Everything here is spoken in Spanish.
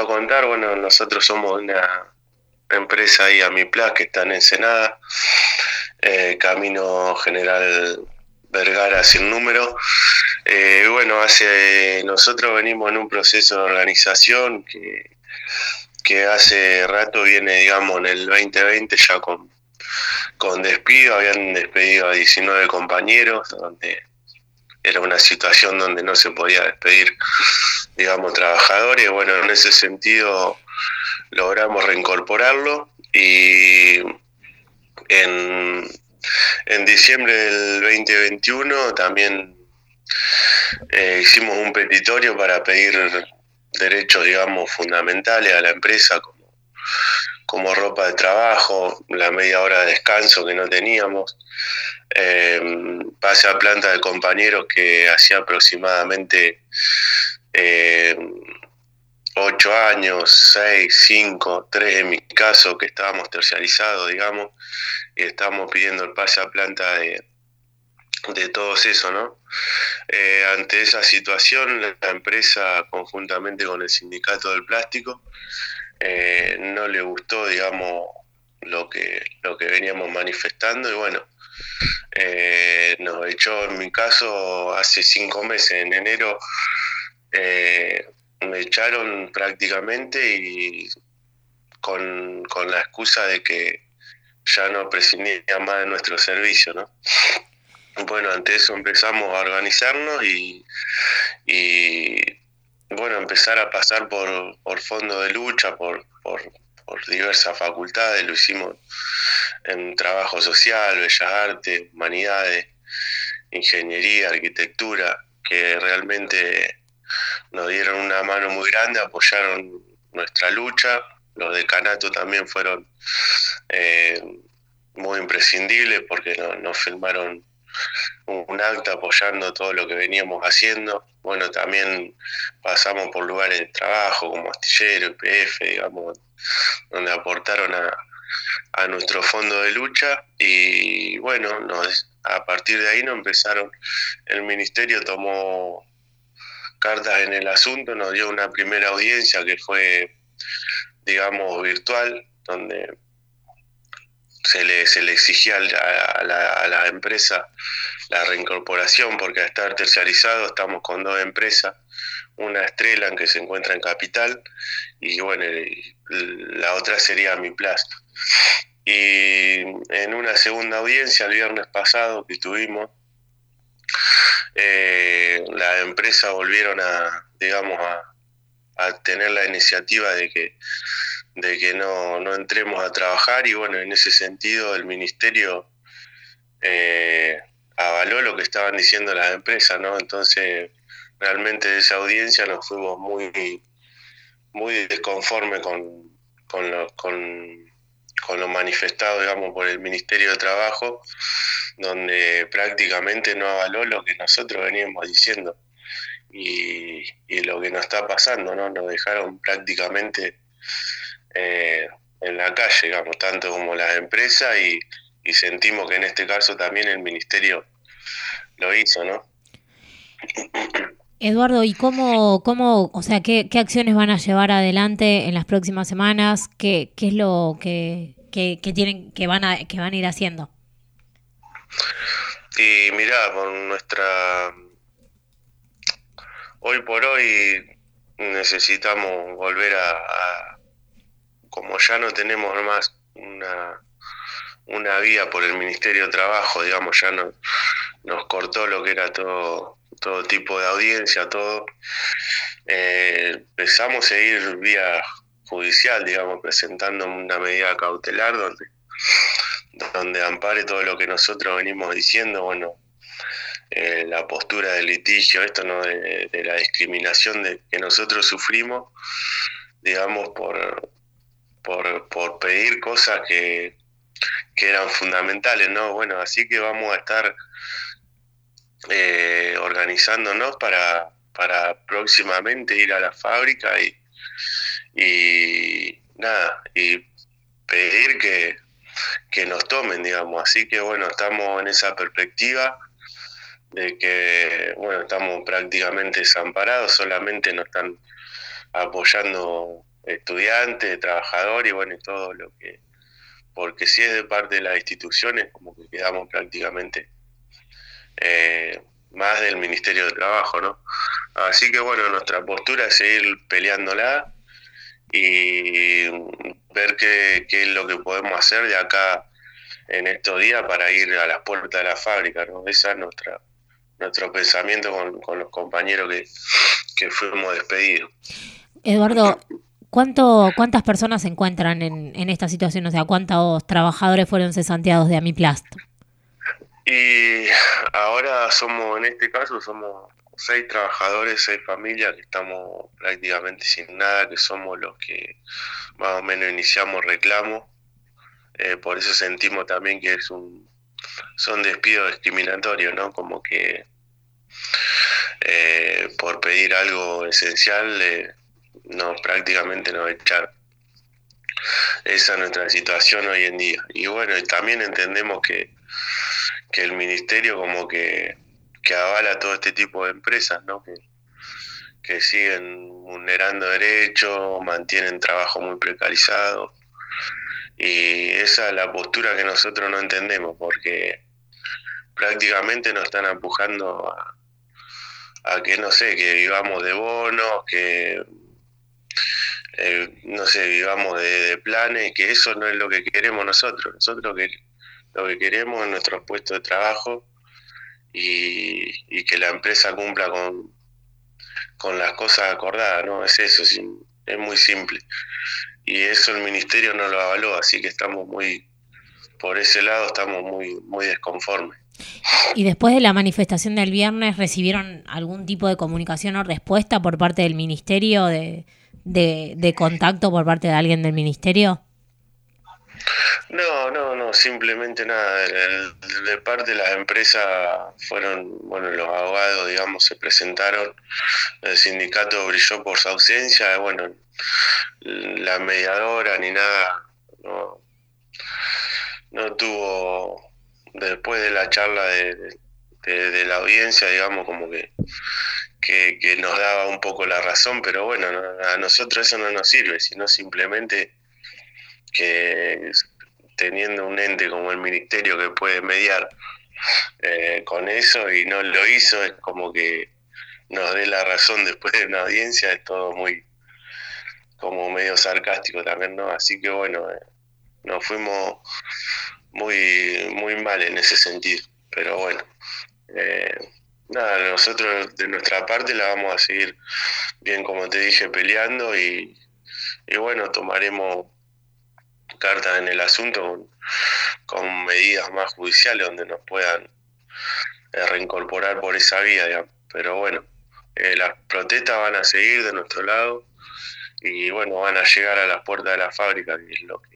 a contar, bueno, nosotros somos una empresa ahí a mi plaza que está en Ensenada, eh, Camino General Vergara sin número. Eh, bueno, hace nosotros venimos en un proceso de organización que, que hace rato viene, digamos, en el 2020 ya con, con despido, habían despedido a 19 compañeros, donde era una situación donde no se podía despedir, digamos, trabajadores. Bueno, en ese sentido logramos reincorporarlo y en, en diciembre del 2021 también eh, hicimos un petitorio para pedir derechos, digamos, fundamentales a la empresa, como ropa de trabajo, la media hora de descanso que no teníamos, eh, a planta de compañeros que hacía aproximadamente eh, ocho años, seis, cinco, tres en mi caso, que estábamos terciarizados, digamos, y estábamos pidiendo el pase a planta de, de todos eso, ¿no? Eh, ante esa situación, la empresa, conjuntamente con el sindicato del plástico, eh, no le gustó, digamos, lo que, lo que veníamos manifestando y bueno, eh, nos echó, en mi caso, hace cinco meses, en enero, me echaron prácticamente y con, con la excusa de que ya no prescindía más de nuestro servicio, ¿no? Bueno, ante eso empezamos a organizarnos y, bueno, empezar a pasar por, por fondo de lucha, por, por, diversas facultades, lo hicimos en trabajo social, bellas artes, humanidades, ingeniería, arquitectura, que realmente nos dieron una mano muy grande, apoyaron nuestra lucha, los decanatos también fueron eh, muy imprescindibles porque nos no filmaron un acta apoyando todo lo que veníamos haciendo. Bueno, también pasamos por lugares de trabajo como Astillero, IPF, digamos, donde aportaron a, nuestro fondo de lucha y bueno, a partir de ahí nos empezaron, el ministerio tomó cartas en el asunto, nos dio una primera audiencia que fue, digamos, virtual, donde se le, se le exigía a la, a la, empresa la reincorporación, porque al estar terciarizado estamos con dos empresas, una Estrella que se encuentra en Capital y bueno, la otra sería Mi Plast. Y en una segunda audiencia el viernes pasado que tuvimos, eh, la empresa volvieron a, digamos, a, a tener la iniciativa de que de que no, no entremos a trabajar y bueno, en ese sentido el ministerio eh, avaló lo que estaban diciendo las empresas, ¿no? Entonces, realmente esa audiencia nos fuimos muy, muy desconformes con, con, lo, con, con lo manifestado, digamos, por el Ministerio de Trabajo, donde prácticamente no avaló lo que nosotros veníamos diciendo y, y lo que nos está pasando, ¿no? Nos dejaron prácticamente eh, en la calle, digamos, tanto como las empresas y, sentimos que en este caso también el ministerio lo hizo, ¿no? Eduardo, ¿y cómo, cómo o sea, qué, qué, acciones van a llevar adelante en las próximas semanas? ¿Qué, qué es lo que, que, tienen, que van a, que van a ir haciendo? Y mira, con nuestra hoy por hoy necesitamos volver a como ya no tenemos más una, una vía por el Ministerio de Trabajo, digamos, ya no, nos cortó lo que era todo, todo tipo de audiencia, todo, eh, empezamos a ir vía judicial, digamos, presentando una medida cautelar donde, donde ampare todo lo que nosotros venimos diciendo, bueno, eh, la postura del litigio, esto no de, de la discriminación de, que nosotros sufrimos, digamos, por, por, por pedir cosas que, eran fundamentales, ¿no? Bueno, así que vamos a estar eh, organizándonos para, para próximamente ir a la fábrica y, y nada, y pedir que, que nos tomen, digamos. Así que bueno, estamos en esa perspectiva de que, bueno, estamos prácticamente desamparados, solamente nos están apoyando estudiantes, trabajadores y bueno, y todo lo que, porque si es de parte de las instituciones, como que quedamos prácticamente eh, más del Ministerio de Trabajo, ¿no? Así que bueno, nuestra postura es seguir peleándola y ver qué, qué es lo que podemos hacer de acá en estos días para ir a las puertas de la fábrica, ¿no? Esa es nuestra, nuestro pensamiento con, los compañeros que, que fuimos despedidos. Eduardo, ¿cuánto, ¿cuántas personas se encuentran en, en esta situación? O sea, ¿cuántos trabajadores fueron cesanteados de Amiplast? Y ahora somos, en este caso, somos seis trabajadores, seis familias que estamos prácticamente sin nada, que somos los que más o menos iniciamos reclamos. Eh, por eso sentimos también que es un son despidos discriminatorios, ¿no? Como que eh, por pedir algo esencial eh, no prácticamente nos echar esa es nuestra situación hoy en día. Y bueno también entendemos que, que el ministerio como que, que avala todo este tipo de empresas no que, que siguen vulnerando derechos mantienen trabajo muy precarizado. Y esa es la postura que nosotros no entendemos porque prácticamente nos están empujando a que, no sé, que vivamos de bonos, que, eh, no sé, vivamos de, planes, que eso no es lo que queremos nosotros. Nosotros que, lo que queremos es nuestro puesto de trabajo y, que la empresa cumpla con, con las cosas acordadas, ¿no? Es eso, es muy simple. Y eso el ministerio no lo avaló, así que estamos muy, por ese lado estamos muy, muy desconformes. ¿Y después de la manifestación del viernes recibieron algún tipo de comunicación o respuesta por parte del ministerio, de, de, contacto por parte de alguien del ministerio? No, no, no, simplemente nada. De, parte de las empresas fueron, bueno, los abogados, digamos, se presentaron, el sindicato brilló por su ausencia, bueno, la mediadora ni nada, no, no tuvo después de la charla de, la audiencia, digamos, como que, que, nos daba un poco la razón, pero bueno, a nosotros eso no nos sirve, sino simplemente que teniendo un ente como el ministerio que puede mediar eh, con eso y no lo hizo, es como que nos dé la razón después de una audiencia, es todo muy como medio sarcástico también, ¿no? Así que bueno, eh, nos fuimos muy, muy mal en ese sentido. Pero bueno, eh, nada, nosotros de nuestra parte la vamos a seguir bien, como te dije, peleando y, y bueno, tomaremos cartas en el asunto con, medidas más judiciales donde nos puedan eh, reincorporar por esa vía, digamos. Pero bueno, eh, las protestas van a seguir de nuestro lado y bueno, van a llegar a las puertas de la fábrica, que es lo que